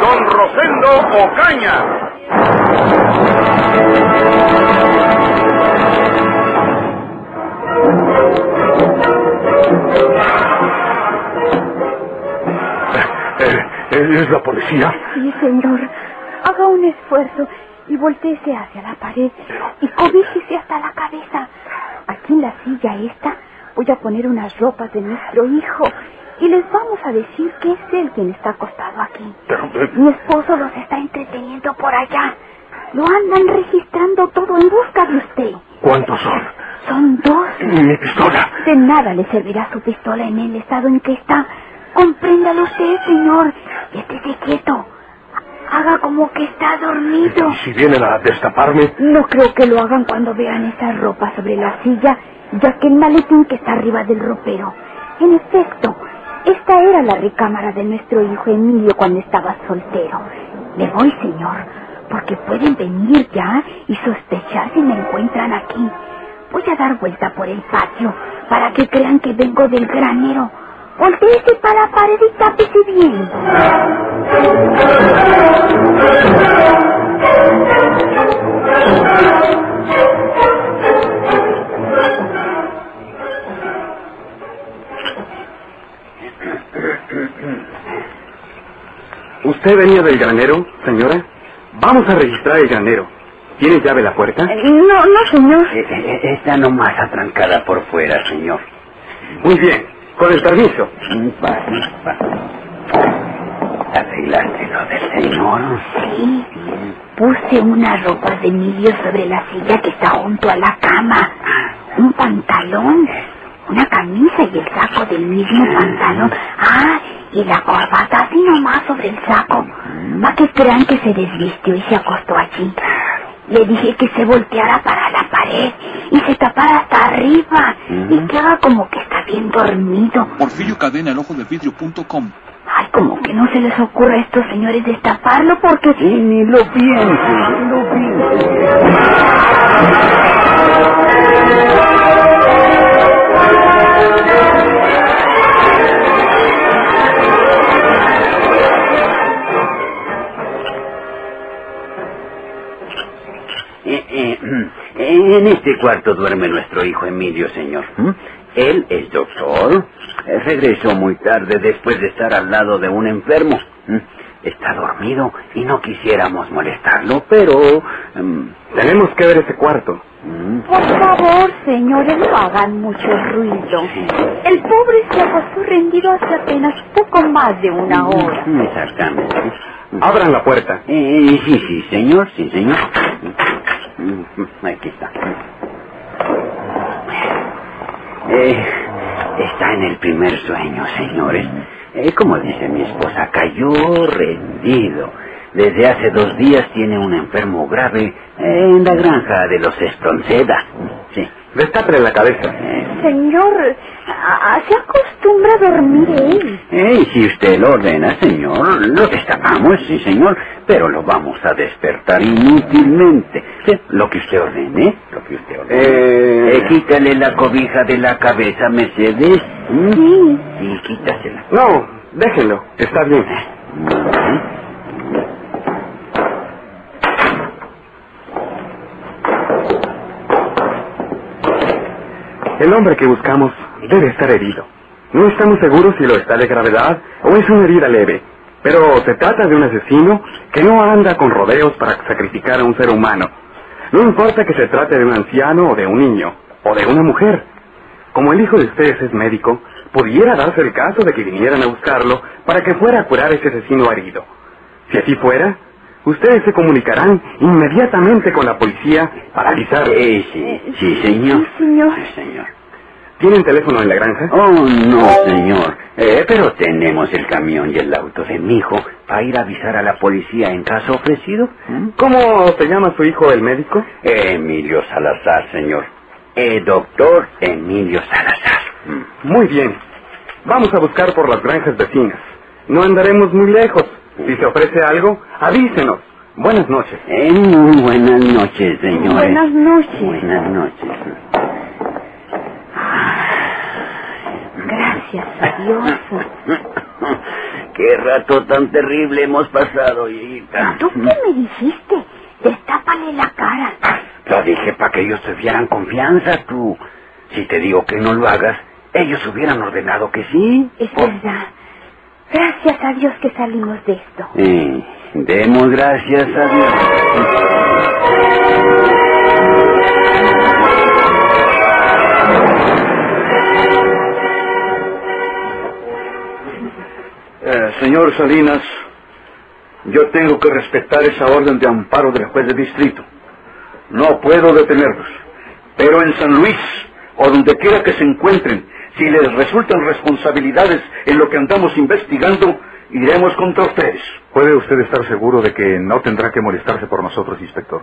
Don Rosendo Ocaña. ¿Es la policía? Sí, señor. Haga un esfuerzo y volteese hacia la pared y cobíjese hasta la cabeza. Aquí en la silla esta voy a poner unas ropas de nuestro hijo y les vamos a decir que es él quien está acostado aquí. eh, Mi esposo los está entreteniendo por allá. Lo andan registrando todo en busca de usted. ¿Cuántos son? Son dos. Mi pistola. De nada le servirá su pistola en el estado en que está. Compréndalo usted, señor. Y estése quieto. Haga como que está dormido. Si vienen a destaparme, No creo que lo hagan cuando vean esa ropa sobre la silla, ya que el maletín que está arriba del ropero. En efecto, esta era la recámara de nuestro hijo Emilio cuando estaba soltero. Me voy, señor, porque pueden venir ya y sospechar si me encuentran aquí. Voy a dar vuelta por el patio para que crean que vengo del granero. Voltéese para la pared y tápese bien. ¿Usted venía del granero, señora? Vamos a registrar el granero. ¿Tiene llave la puerta? No, no, señor. Eh, eh, Está nomás atrancada por fuera, señor. Muy bien, con el permiso. Va, va. ¿Arreglaste lo del señor? Sí, puse una ropa de Emilio sobre la silla que está junto a la cama. Un pantalón, una camisa y el saco del mismo pantalón. Ah, y la corbata así nomás sobre el saco. Para que crean que se desvistió y se acostó allí. Le dije que se volteara para la pared y se tapara hasta arriba y que haga como que está bien dormido. Porfirio Cadena, el ojo de vidrio.com. Ay, como que no se les ocurre a estos señores destaparlo porque... Sí, ni lo piense, ni lo. Eh, eh, en este cuarto duerme nuestro hijo Emilio, señor. ¿Mm? Él es doctor. Eh, Regresó muy tarde después de estar al lado de un enfermo. ¿Mm? Está dormido y no quisiéramos molestarlo, pero... mm, Tenemos que ver ese cuarto. mm, Por favor, señores, no hagan mucho ruido. El pobre se acostó rendido hace apenas poco más de una hora. Exactamente. Abran la puerta. Eh, sí, sí, señor, sí, señor. Aquí está. Eh, está en el primer sueño, señores. Eh, como dice mi esposa, cayó rendido. Desde hace dos días tiene un enfermo grave en la granja de los Espronceda. Sí. Destápele la cabeza. Eh, Señor, se acostumbra a dormir él. eh, si usted lo ordena, señor, lo destapamos, sí, señor, pero lo vamos a despertar inútilmente. Sí, lo que usted ordene, lo que usted ordene. Eh... Eh, quítale la cobija de la cabeza, Mercedes. ¿Mm? Sí. Sí, quítasela. No, déjenlo. Está bien. El hombre que buscamos debe estar herido. No estamos seguros si lo está de gravedad o es una herida leve. Pero se trata de un asesino que no anda con rodeos para sacrificar a un ser humano. No importa que se trate de un anciano o de un niño, o de una mujer. Como el hijo de ustedes es médico, pudiera darse el caso de que vinieran a buscarlo para que fuera a curar a ese asesino herido. Si así fuera, ustedes se comunicarán inmediatamente con la policía para avisar. Eh, sí, sí, señor. Sí, señor. Sí, señor. ¿Tienen teléfono en la granja? Oh, no, señor. Eh, pero tenemos el camión y el auto de mi hijo para ir a avisar a la policía en caso ofrecido. ¿Mm? ¿Cómo se llama su hijo, el médico? Emilio Salazar, señor. El doctor Emilio Salazar. Mm. Muy bien. Vamos a buscar por las granjas vecinas. No andaremos muy lejos. Si se ofrece algo, avísenos. Buenas noches. Eh, muy buenas noches, señores. Buenas noches. Buenas noches. Gracias a Dios. Qué rato tan terrible hemos pasado, hijita. ¿Tú qué me dijiste? Destápale la cara. Lo dije para que ellos tuvieran confianza, tú. Si te digo que no lo hagas, ellos hubieran ordenado que sí. Es verdad. Gracias a Dios que salimos de esto. Eh, demos gracias a Dios. Eh, señor Salinas, yo tengo que respetar esa orden de amparo del juez de distrito. No puedo detenerlos. Pero en San Luis, o donde quiera que se encuentren, si les resultan responsabilidades en lo que andamos investigando, iremos contra ustedes. Puede usted estar seguro de que no tendrá que molestarse por nosotros, inspector.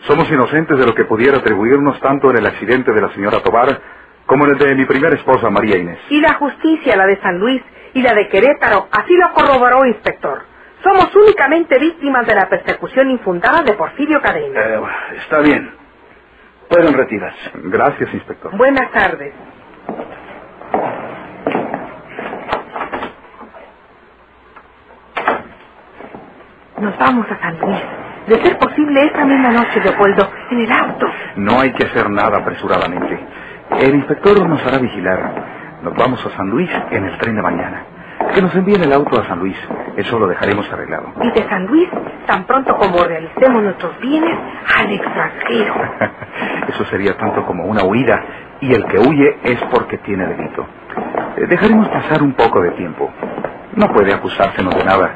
Somos inocentes de lo que pudiera atribuirnos tanto en el accidente de la señora Tobar como en el de mi primera esposa, María Inés. Y la justicia, la de San Luis y la de Querétaro, así lo corroboró, inspector. Somos únicamente víctimas de la persecución infundada de Porfirio Cadena. Eh, está bien. Pueden retirarse. Gracias, inspector. Buenas tardes. Nos vamos a San Luis. De ser posible esta misma noche, Leopoldo, en el auto. No hay que hacer nada apresuradamente. El inspector nos hará vigilar. Nos vamos a San Luis en el tren de mañana. Que nos envíen el auto a San Luis. Eso lo dejaremos arreglado. Y de San Luis, tan pronto como realicemos nuestros bienes, al extranjero. Eso sería tanto como una huida. Y el que huye es porque tiene delito. Eh, Dejaremos pasar un poco de tiempo. No puede acusársenos de nada.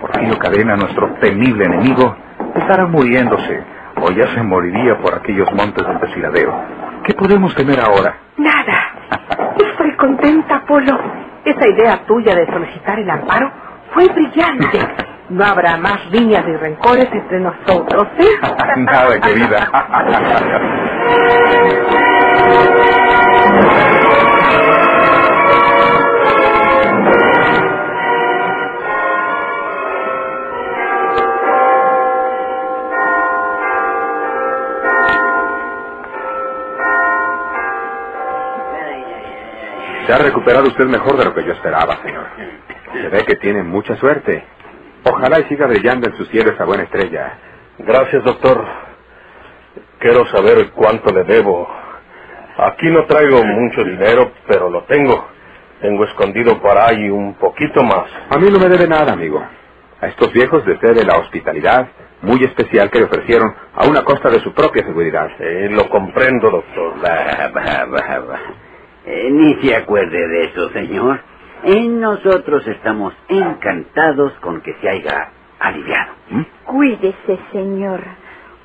Porfirio Cadena, nuestro temible enemigo, estará muriéndose o ya se moriría por aquellos montes del desfiladero. ¿Qué podemos temer ahora? Nada. Estoy contenta, Polo. Esa idea tuya de solicitar el amparo fue brillante. No habrá más riñas y rencores entre nosotros, ¿eh? Nada, querida. Se ha recuperado usted mejor de lo que yo esperaba, señor. Se ve que tiene mucha suerte. Ojalá y siga brillando en su cielo esa buena estrella. Gracias, doctor. Quiero saber cuánto le debo. Aquí no traigo mucho dinero, pero lo tengo. Tengo escondido por ahí un poquito más. A mí no me debe nada, amigo. A estos viejos les debe la hospitalidad muy especial que le ofrecieron a una costa de su propia seguridad. Sí, lo comprendo, doctor. Eh, ni se acuerde de eso, señor. Eh, nosotros estamos encantados con que se haya aliviado. ¿Mm? Cuídese, señora.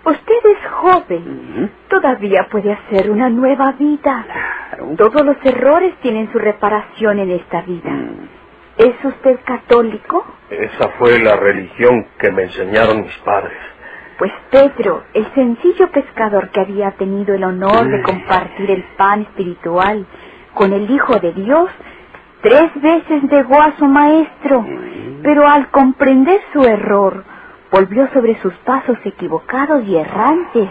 Usted es joven. Todavía puede hacer una nueva vida. Todos los errores tienen su reparación en esta vida. ¿Es usted católico? Esa fue la religión que me enseñaron mis padres. Pues Pedro, el sencillo pescador que había tenido el honor de compartir el pan espiritual con el Hijo de Dios, tres veces negó a su maestro, pero al comprender su error, volvió sobre sus pasos equivocados y errantes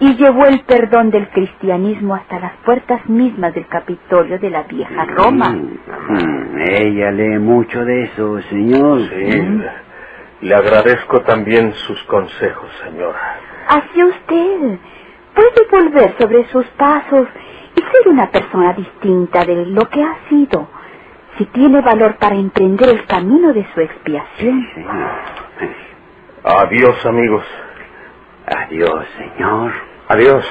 y llevó el perdón del cristianismo hasta las puertas mismas del Capitolio de la vieja Roma. Mm, Ella lee mucho de eso, señor. Sí. Le agradezco también sus consejos, señora. Así usted puede volver sobre sus pasos ser una persona distinta de lo que ha sido, si tiene valor para emprender el camino de su expiación. Adiós, amigos. Adiós, señor. Adiós.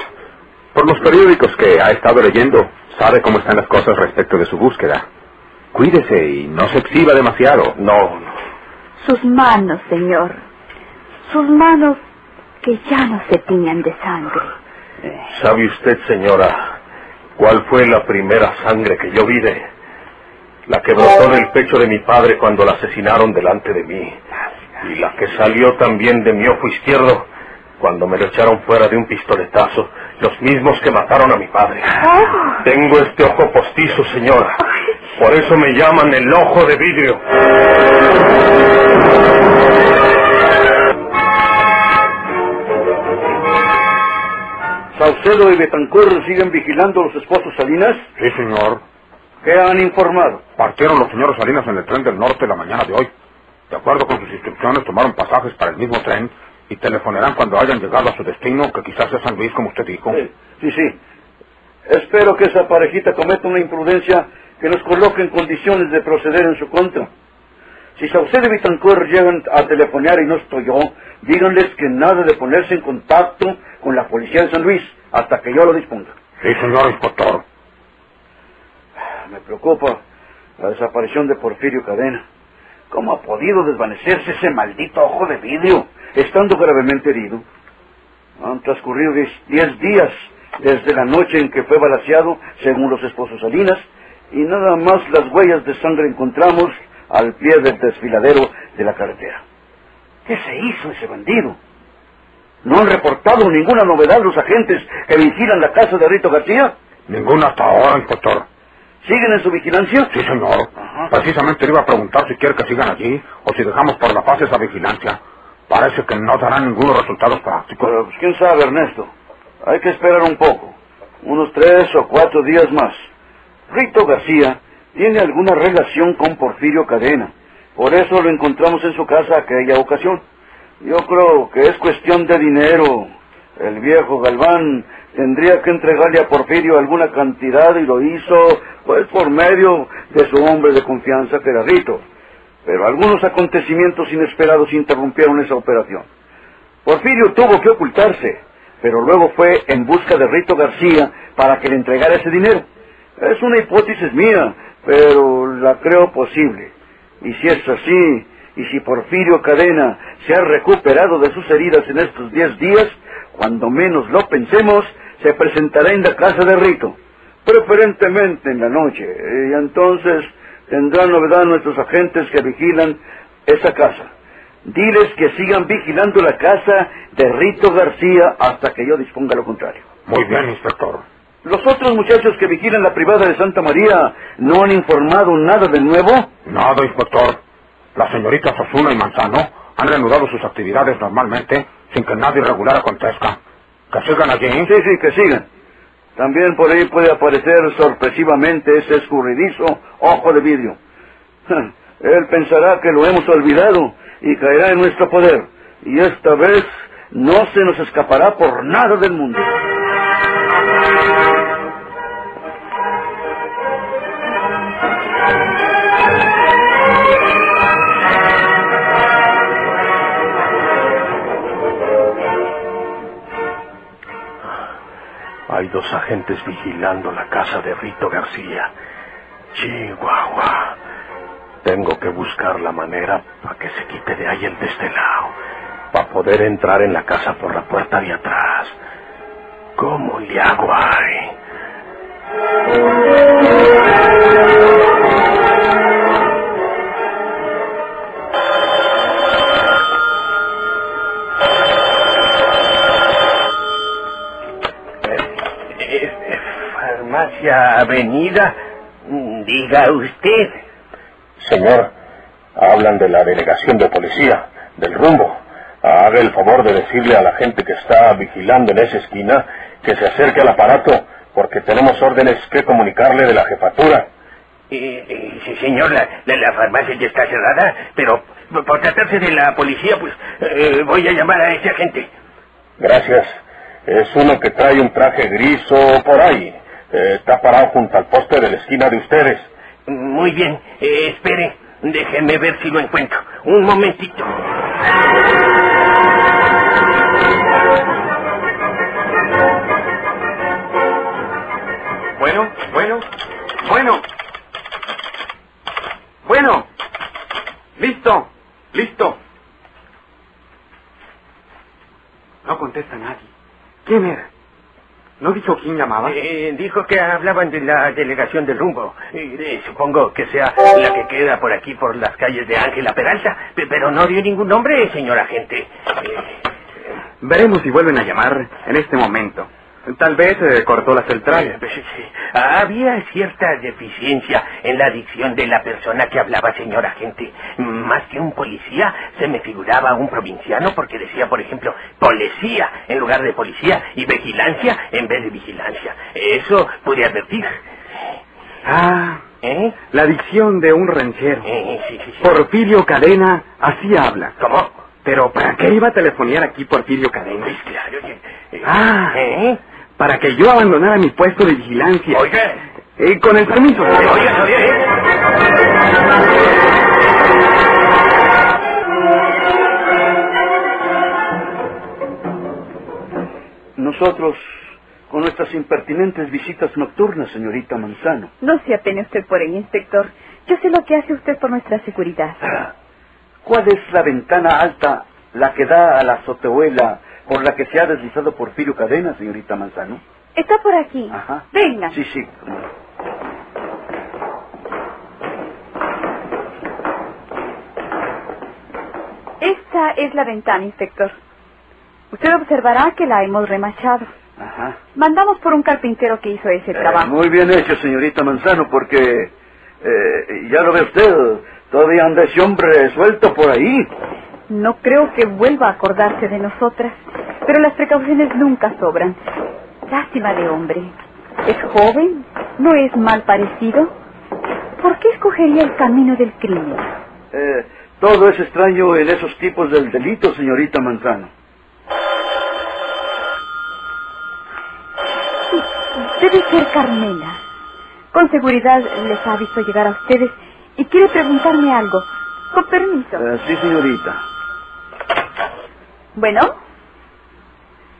Por los periódicos que ha estado leyendo, sabe cómo están las cosas respecto de su búsqueda. Cuídese y no se exhiba demasiado. No, no. Sus manos, señor. Sus manos que ya no se tiñan de sangre. ¿Sabe usted, señora, ¿Cuál fue la primera sangre que yo vi de la que brotó del pecho de mi padre cuando la asesinaron delante de mí? Y la que salió también de mi ojo izquierdo cuando me lo echaron fuera de un pistoletazo, los mismos que mataron a mi padre. Tengo este ojo postizo, señora. Por eso me llaman el ojo de vidrio. ¿Saucedo y Betancourt siguen vigilando a los esposos Salinas? Sí, señor. ¿Qué han informado? Partieron los señores Salinas en el tren del norte la mañana de hoy. De acuerdo con sus instrucciones, tomaron pasajes para el mismo tren y telefonarán cuando hayan llegado a su destino, que quizás es San Luis, como usted dijo. Sí, sí, sí. Espero que esa parejita cometa una imprudencia que nos coloque en condiciones de proceder en su contra. Si Saucedo y Betancourt llegan a telefonear y no estoy yo, díganles que nada de ponerse en contacto con la policía de San Luis hasta que yo lo disponga. Sí, señor inspector. Me preocupa la desaparición de Porfirio Cadena. ¿Cómo ha podido desvanecerse ese maldito ojo de vidrio, estando gravemente herido? Han transcurrido diez, diez días desde la noche en que fue balaseado, según los esposos Salinas, y nada más las huellas de sangre encontramos al pie del desfiladero de la carretera. ¿Qué se hizo ese bandido? ¿No han reportado ninguna novedad los agentes que vigilan la casa de Rito García? Ninguna hasta ahora, inspector. ¿Siguen en su vigilancia? Sí, señor. Precisamente le iba a preguntar si quiere que sigan allí o si dejamos por la paz esa vigilancia. Parece que no darán ningunos resultados prácticos. Pero, pues, quién sabe, Ernesto. Hay que esperar un poco. Unos tres o cuatro días más. Rito García tiene alguna relación con Porfirio Cadena. Por eso lo encontramos en su casa aquella ocasión. Yo creo que es cuestión de dinero. El viejo Galván tendría que entregarle a Porfirio alguna cantidad y lo hizo, pues, por medio de su hombre de confianza, que era Rito. Pero algunos acontecimientos inesperados interrumpieron esa operación. Porfirio tuvo que ocultarse, pero luego fue en busca de Rito García para que le entregara ese dinero. Es una hipótesis mía, pero la creo posible. Y si es así, y si Porfirio Cadena se ha recuperado de sus heridas en estos diez días, cuando menos lo pensemos, se presentará en la casa de Rito, preferentemente en la noche, y entonces tendrán novedad nuestros agentes que vigilan esa casa. Diles que sigan vigilando la casa de Rito García hasta que yo disponga lo contrario. Muy bien, inspector. ¿Los otros muchachos que vigilan la privada de Santa María no han informado nada de nuevo? Nada, inspector. Las señoritas Osuna y Manzano han reanudado sus actividades normalmente sin que nada irregular acontezca. Que sigan allí. Sí, sí, que sigan. También por ahí puede aparecer sorpresivamente ese escurridizo ojo de vidrio. Él pensará que lo hemos olvidado y caerá en nuestro poder. Y esta vez no se nos escapará por nada del mundo. Hay dos agentes vigilando la casa de Rito García. Chihuahua. Tengo que buscar la manera para que se quite de ahí el destelado. Para poder entrar en la casa por la puerta de atrás. ¿Cómo le hago ahí? Farmacia Avenida, diga usted. Señor, hablan de la delegación de policía, del rumbo. Haga el favor de decirle a la gente que está vigilando en esa esquina que se acerque al aparato, porque tenemos órdenes que comunicarle de la jefatura. Eh, eh, sí, señor, la, la- la farmacia ya está cerrada, pero por tratarse de la policía, pues eh, voy a llamar a ese agente. Gracias. Es uno que trae un traje gris o por ahí. Eh, está parado junto al poste de la esquina de ustedes. Muy bien, eh, espere, déjeme ver si lo encuentro. Un momentito. Bueno, bueno, bueno. Bueno. Listo, listo. No contesta nadie. ¿Quién era? ¿No dijo quién llamaba? Eh, dijo que hablaban de la delegación del rumbo. Eh, supongo que sea la que queda por aquí, por las calles de Ángela Peralta. Pe- Pero no dio ningún nombre, señor agente. Eh, Veremos si vuelven a llamar en este momento. Tal vez eh, cortó la central. Eh, sí, Había cierta deficiencia en la dicción de la persona que hablaba, señor agente. Más que un policía, se me figuraba un provinciano porque decía, por ejemplo, policía en lugar de policía y vigilancia en vez de vigilancia. Eso pude advertir. Ah, ¿Eh? la dicción de un ranchero. Eh, sí, sí, sí. Porfirio Cadena así habla. ¿Cómo? Pero ¿para qué iba a telefonear aquí Porfirio Cadena? Pues claro. eh, Ah, ¿Eh? Para que yo abandonara mi puesto de vigilancia. Oiga. Eh, con el permiso. Oiga, oiga, ¿eh? Nosotros, con nuestras impertinentes visitas nocturnas, señorita Manzano. No se apene usted por ello, inspector. Yo sé lo que hace usted por nuestra seguridad. Ah, ¿Cuál es la ventana alta, la que da a la azotehuela por la que se ha deslizado Porfirio Cadena, señorita Manzano? Está por aquí. Ajá. Venga. Sí, sí. Esta es la ventana, inspector. Usted observará que la hemos remachado. Ajá. Mandamos por un carpintero que hizo ese Eh, trabajo. muy bien hecho, señorita Manzano, porque eh, ya lo ve usted, todavía anda ese hombre suelto por ahí. No creo que vuelva a acordarse de nosotras, pero las precauciones nunca sobran. Lástima de hombre. Es joven, no es mal parecido. ¿Por qué escogería el camino del crimen? Eh, todo es extraño en esos tipos del delito, señorita Manzano. Debe ser Carmela. Con seguridad les ha visto llegar a ustedes y quiere preguntarme algo. Con permiso. Eh, sí, señorita. Bueno.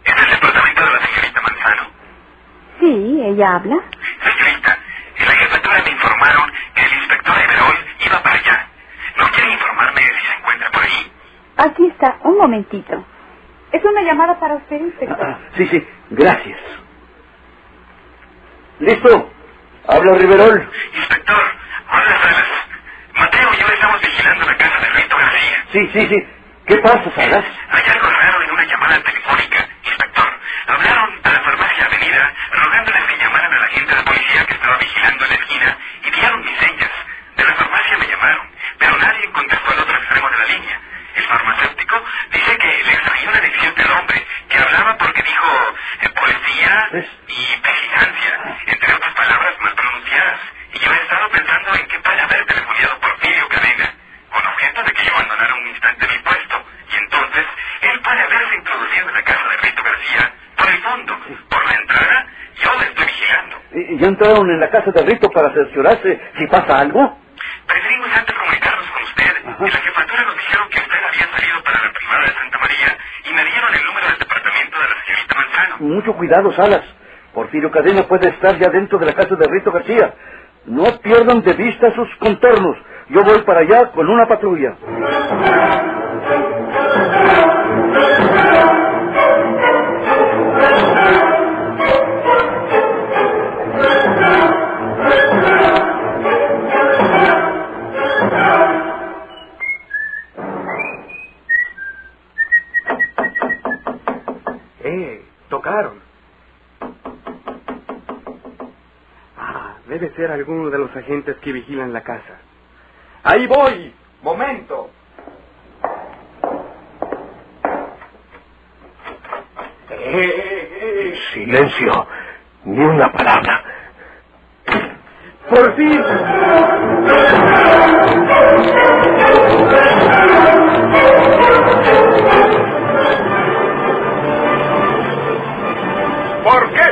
¿Es el departamento de la señorita Manzano? Sí, ella habla. Señorita, en la jefatura me informaron que el inspector Everol iba para allá. ¿No quiere informarme de si se encuentra por ahí? Aquí está, un momentito. Es una llamada para usted, inspector. Ah, sí, sí, gracias. ¿Listo? Habla Riverol. Inspector, habla Salas. Mateo y yo estamos vigilando la casa de Rito García. Sí, sí, sí. ¿Qué pasa, Salas? Allá 140 entraron en la casa de Rito para cerciorarse si pasa algo? Preferimos antes comunicarnos con usted. En la jefatura nos dijeron que usted había salido para la privada de Santa María y me dieron el número del departamento de la señorita Manzano. Mucho cuidado, Salas. Porfirio Cadena puede estar ya dentro de la casa de Rito García. No pierdan de vista sus contornos. Yo voy para allá con una patrulla. Debe ser alguno de los agentes que vigilan la casa. Ahí voy. Momento. Eh, Silencio. Ni una palabra. Por fin.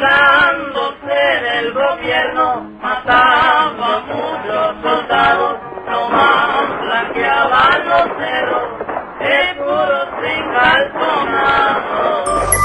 burlándose del gobierno, matando a muchos soldados, nomás blanqueaban los cerros, escudos sin calzonados.